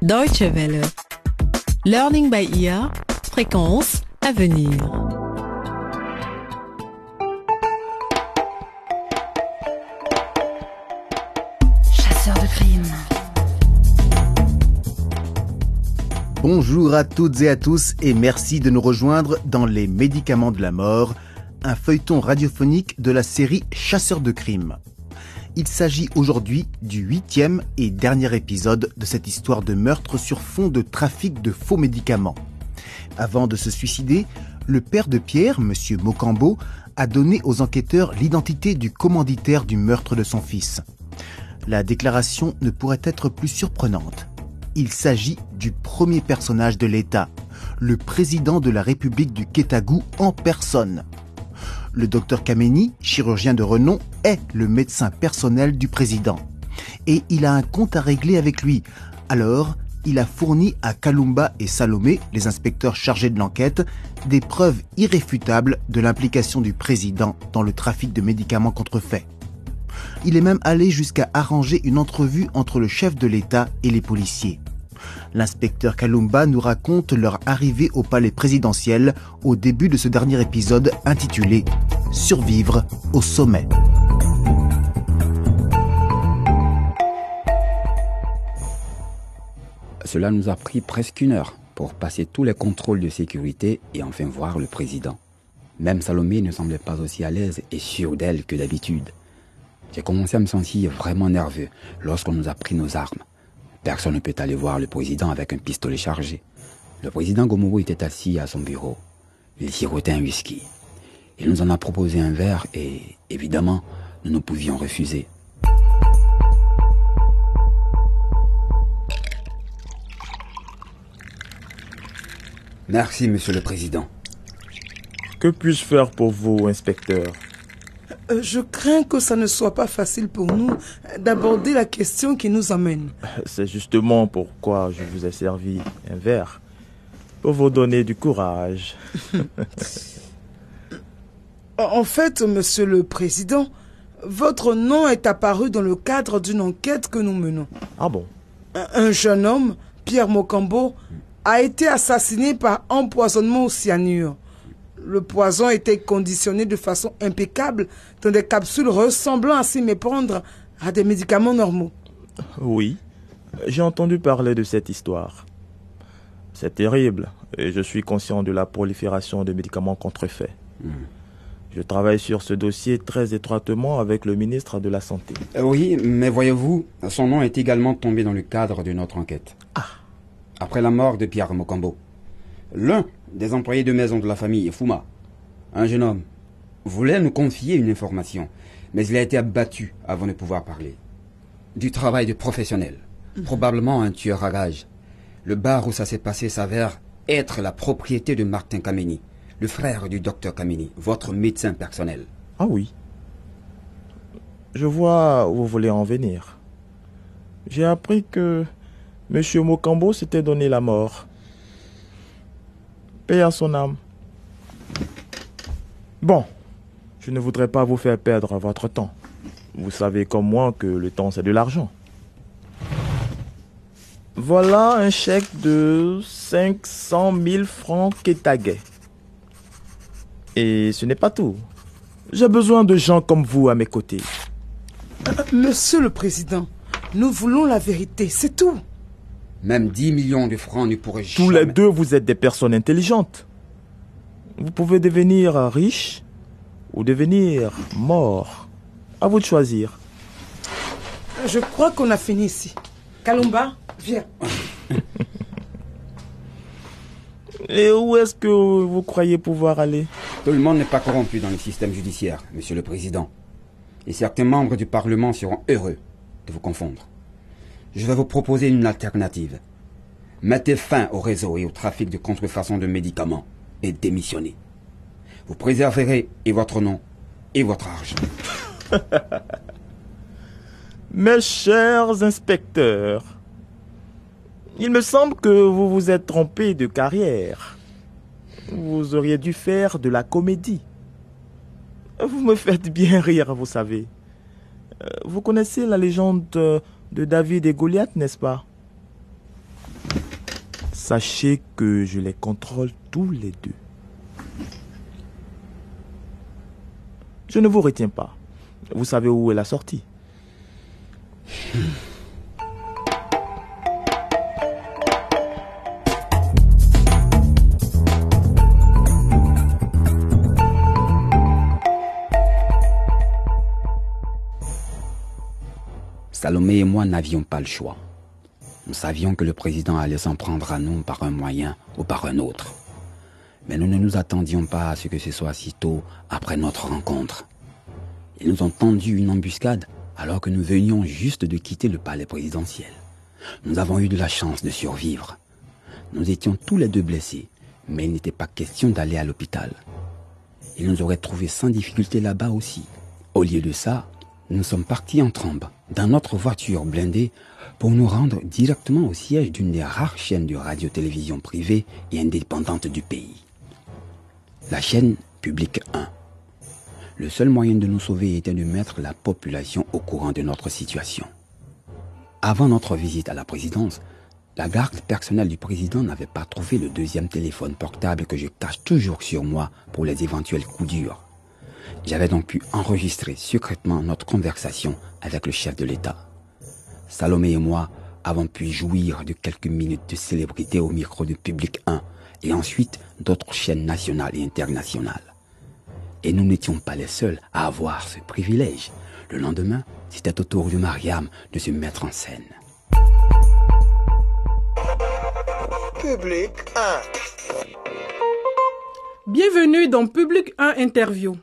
Deutsche Welle. Learning by ear. Fréquence à venir. Chasseur de crime. Bonjour à toutes et à tous et merci de nous rejoindre dans Les Médicaments de la mort, un feuilleton radiophonique de la série Chasseurs de crime. Il s'agit aujourd'hui du huitième et dernier épisode de cette histoire de meurtre sur fond de trafic de faux médicaments. Avant de se suicider, le père de Pierre, M. Mocambo, a donné aux enquêteurs l'identité du commanditaire du meurtre de son fils. La déclaration ne pourrait être plus surprenante. Il s'agit du premier personnage de l'État, le président de la République du Kétagou en personne. Le docteur Kameni, chirurgien de renom, est le médecin personnel du président. Et il a un compte à régler avec lui. Alors, il a fourni à Kalumba et Salomé, les inspecteurs chargés de l'enquête, des preuves irréfutables de l'implication du président dans le trafic de médicaments contrefaits. Il est même allé jusqu'à arranger une entrevue entre le chef de l'État et les policiers. L'inspecteur Kalumba nous raconte leur arrivée au palais présidentiel au début de ce dernier épisode intitulé Survivre au sommet. Cela nous a pris presque une heure pour passer tous les contrôles de sécurité et enfin voir le président. Même Salomé ne semblait pas aussi à l'aise et sûr d'elle que d'habitude. J'ai commencé à me sentir vraiment nerveux lorsqu'on nous a pris nos armes. Personne ne peut aller voir le président avec un pistolet chargé. Le président Gomoro était assis à son bureau. Il sirotait un whisky. Il nous en a proposé un verre et, évidemment, nous ne pouvions refuser. Merci, monsieur le président. Que puis-je faire pour vous, inspecteur? Euh, Je crains que ça ne soit pas facile pour nous d'aborder la question qui nous amène. C'est justement pourquoi je vous ai servi un verre. Pour vous donner du courage. En fait, monsieur le président, votre nom est apparu dans le cadre d'une enquête que nous menons. Ah bon? Un- Un jeune homme, Pierre Mocambo, a été assassiné par empoisonnement au cyanure. Le poison était conditionné de façon impeccable dans des capsules ressemblant à s'y méprendre à des médicaments normaux. Oui. J'ai entendu parler de cette histoire. C'est terrible et je suis conscient de la prolifération de médicaments contrefaits. Je travaille sur ce dossier très étroitement avec le ministre de la Santé. Euh, Oui, mais voyez-vous, son nom est également tombé dans le cadre de notre enquête. Après la mort de Pierre Mokambo, l'un des employés de maison de la famille, Fuma, un jeune homme, voulait nous confier une information, mais il a été abattu avant de pouvoir parler. Du travail de professionnel, probablement un tueur à gages. Le bar où ça s'est passé s'avère être la propriété de Martin Kameni, le frère du docteur Kameni, votre médecin personnel. Ah oui. Je vois où vous voulez en venir. J'ai appris que M. Mokambo s'était donné la mort. Paix à son âme. Bon, je ne voudrais pas vous faire perdre votre temps. Vous savez comme moi que le temps c'est de l'argent. Voilà un chèque de 500 000 francs kétagais. Et ce n'est pas tout. J'ai besoin de gens comme vous à mes côtés. Euh, Monsieur le président, nous voulons la vérité, c'est tout. Même 10 millions de francs ne pourraient Tous les deux, vous êtes des personnes intelligentes. Vous pouvez devenir riche ou devenir mort. À vous de choisir. Je crois qu'on a fini ici. Kalumba, viens. Et où est-ce que vous croyez pouvoir aller? Tout le monde n'est pas corrompu dans le système judiciaire, monsieur le président. Et certains membres du Parlement seront heureux de vous confondre. Je vais vous proposer une alternative. Mettez fin au réseau et au trafic de contrefaçon de médicaments et démissionnez. Vous préserverez et votre nom et votre argent. Mes chers inspecteurs, il me semble que vous vous êtes trompé de carrière. Vous auriez dû faire de la comédie. Vous me faites bien rire, vous savez. Euh, Vous connaissez la légende euh, de David et Goliath, n'est-ce pas? Sachez que je les contrôle tous les deux. Je ne vous retiens pas. Vous savez où est la sortie? Salomé et moi n'avions pas le choix. Nous savions que le président allait s'en prendre à nous par un moyen ou par un autre. Mais nous ne nous attendions pas à ce que ce soit si tôt après notre rencontre. Ils nous ont tendu une embuscade alors que nous venions juste de quitter le palais présidentiel. Nous avons eu de la chance de survivre. Nous étions tous les deux blessés, mais il n'était pas question d'aller à l'hôpital. Ils nous auraient trouvés sans difficulté là-bas aussi. Au lieu de ça, nous sommes partis en trombe dans notre voiture blindée pour nous rendre directement au siège d'une des rares chaînes de radio-télévision privée et indépendante du pays. La chaîne Public 1. Le seul moyen de nous sauver était de mettre la population au courant de notre situation. Avant notre visite à la présidence, la garde personnelle du président n'avait pas trouvé le deuxième téléphone portable que je cache toujours sur moi pour les éventuels coups durs. J'avais donc pu enregistrer secrètement notre conversation avec le chef de l'État. Salomé et moi avons pu jouir de quelques minutes de célébrité au micro de Public 1 et ensuite d'autres chaînes nationales et internationales. Et nous n'étions pas les seuls à avoir ce privilège. Le lendemain, c'était au tour de Mariam de se mettre en scène. Public 1. Bienvenue dans Public 1 Interview.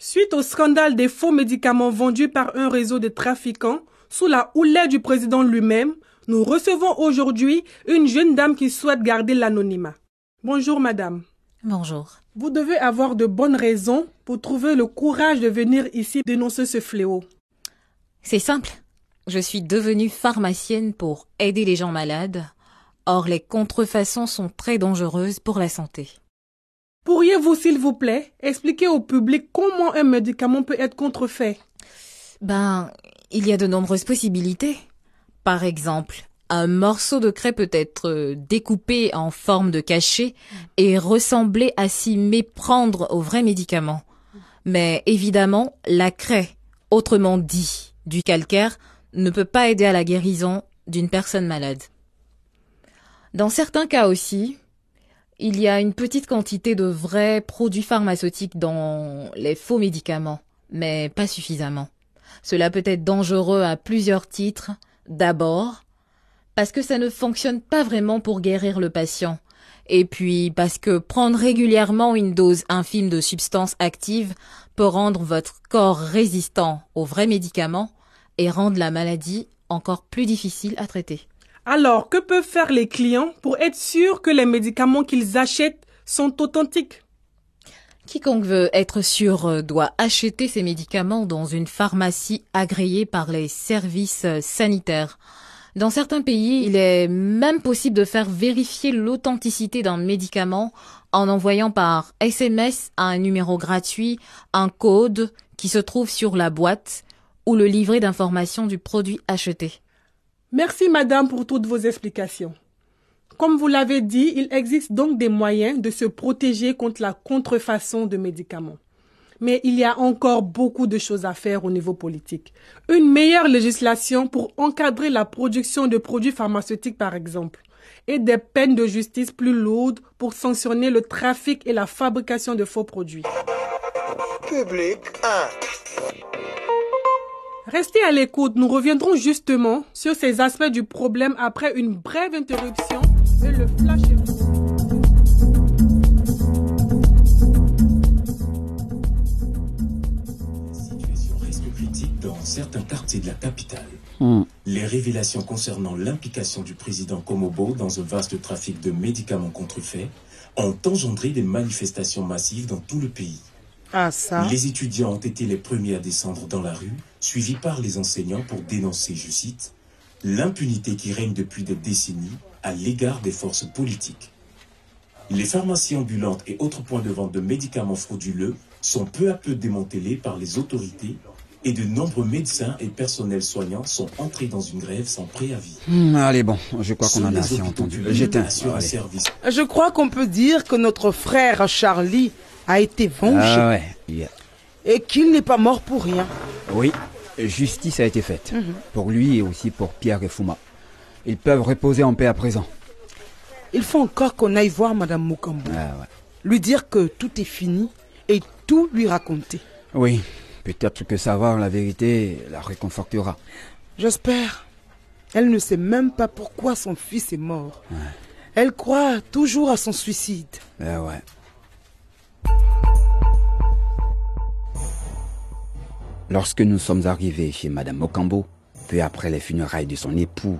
Suite au scandale des faux médicaments vendus par un réseau de trafiquants sous la houlette du président lui-même, nous recevons aujourd'hui une jeune dame qui souhaite garder l'anonymat. Bonjour madame. Bonjour. Vous devez avoir de bonnes raisons pour trouver le courage de venir ici dénoncer ce fléau. C'est simple. Je suis devenue pharmacienne pour aider les gens malades. Or, les contrefaçons sont très dangereuses pour la santé. Pourriez-vous, s'il vous plaît, expliquer au public comment un médicament peut être contrefait? Ben, il y a de nombreuses possibilités. Par exemple, un morceau de craie peut être euh, découpé en forme de cachet et ressembler à s'y méprendre au vrai médicament. Mais évidemment, la craie, autrement dit du calcaire, ne peut pas aider à la guérison d'une personne malade. Dans certains cas aussi, il y a une petite quantité de vrais produits pharmaceutiques dans les faux médicaments, mais pas suffisamment. Cela peut être dangereux à plusieurs titres. D'abord, parce que ça ne fonctionne pas vraiment pour guérir le patient. Et puis parce que prendre régulièrement une dose infime de substances actives peut rendre votre corps résistant aux vrais médicaments et rendre la maladie encore plus difficile à traiter. Alors, que peuvent faire les clients pour être sûrs que les médicaments qu'ils achètent sont authentiques? Quiconque veut être sûr euh, doit acheter ses médicaments dans une pharmacie agréée par les services euh, sanitaires. Dans certains pays, il est même possible de faire vérifier l'authenticité d'un médicament en envoyant par SMS à un numéro gratuit un code qui se trouve sur la boîte ou le livret d'information du produit acheté. Merci madame pour toutes vos explications. Comme vous l'avez dit, il existe donc des moyens de se protéger contre la contrefaçon de médicaments. Mais il y a encore beaucoup de choses à faire au niveau politique. Une meilleure législation pour encadrer la production de produits pharmaceutiques par exemple, et des peines de justice plus lourdes pour sanctionner le trafic et la fabrication de faux produits. Public 1. Restez à l'écoute, nous reviendrons justement sur ces aspects du problème après une brève interruption et le flash situation reste critique dans certains quartiers de la capitale. Les révélations concernant l'implication du président Komobo dans un vaste trafic de médicaments contrefaits ont engendré des manifestations massives dans tout le pays. Ah ça Les étudiants ont été les premiers à descendre dans la rue, suivis par les enseignants pour dénoncer, je cite, l'impunité qui règne depuis des décennies à l'égard des forces politiques. Les pharmacies ambulantes et autres points de vente de médicaments frauduleux sont peu à peu démantelés par les autorités et de nombreux médecins et personnels soignants sont entrés dans une grève sans préavis. Hmm, allez, bon, je crois qu'on en a assez entendu. Je crois qu'on peut dire que notre frère Charlie a été vengé Ah ouais, yeah. et qu'il n'est pas mort pour rien. Oui, justice a été faite. Pour lui et aussi pour Pierre et Fouma. Ils peuvent reposer en paix à présent. Il faut encore qu'on aille voir Madame Mukambo, Ah ouais. lui dire que tout est fini et tout lui raconter. Oui, peut-être que savoir la vérité la réconfortera. J'espère. Elle ne sait même pas pourquoi son fils est mort. Elle croit toujours à son suicide. Ah ouais. Lorsque nous sommes arrivés chez Madame Mokambo, peu après les funérailles de son époux,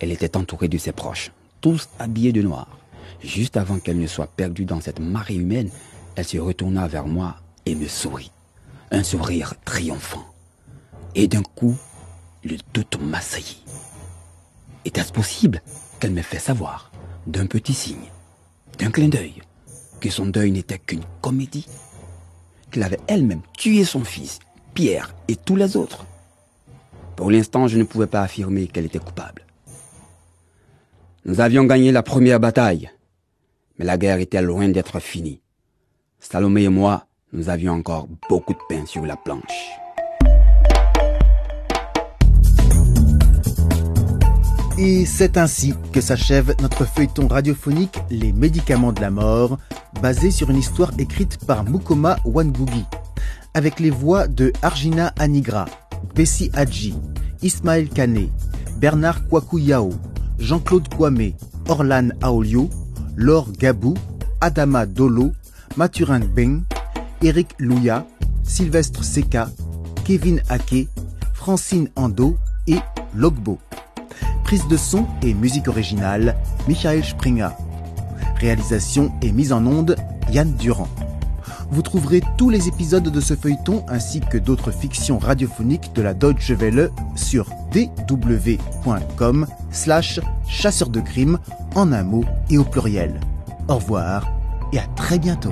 elle était entourée de ses proches, tous habillés de noir. Juste avant qu'elle ne soit perdue dans cette marée humaine, elle se retourna vers moi et me sourit. Un sourire triomphant. Et d'un coup, le doute m'assaillit. Était-ce possible qu'elle me fait savoir, d'un petit signe, d'un clin d'œil, que son deuil n'était qu'une comédie? Qu'elle avait elle-même tué son fils, Pierre et tous les autres Pour l'instant, je ne pouvais pas affirmer qu'elle était coupable. Nous avions gagné la première bataille, mais la guerre était loin d'être finie. Salomé et moi, nous avions encore beaucoup de pain sur la planche. Et c'est ainsi que s'achève notre feuilleton radiophonique Les médicaments de la mort, basé sur une histoire écrite par Mukoma Wangugi, avec les voix de Arjina Anigra, Bessie Hadji, Ismaël Kané, Bernard Kwakuyao, Jean-Claude Kwame, Orlan Aolio, Laure Gabou, Adama Dolo, Mathurin Beng, Eric Louya, Sylvestre Seka, Kevin Ake, Francine Ando et Logbo. Prise de son et musique originale, Michael Springer. Réalisation et mise en onde, Yann Durand. Vous trouverez tous les épisodes de ce feuilleton ainsi que d'autres fictions radiophoniques de la Deutsche Welle sur dw.com slash chasseur de crimes en un mot et au pluriel. Au revoir et à très bientôt.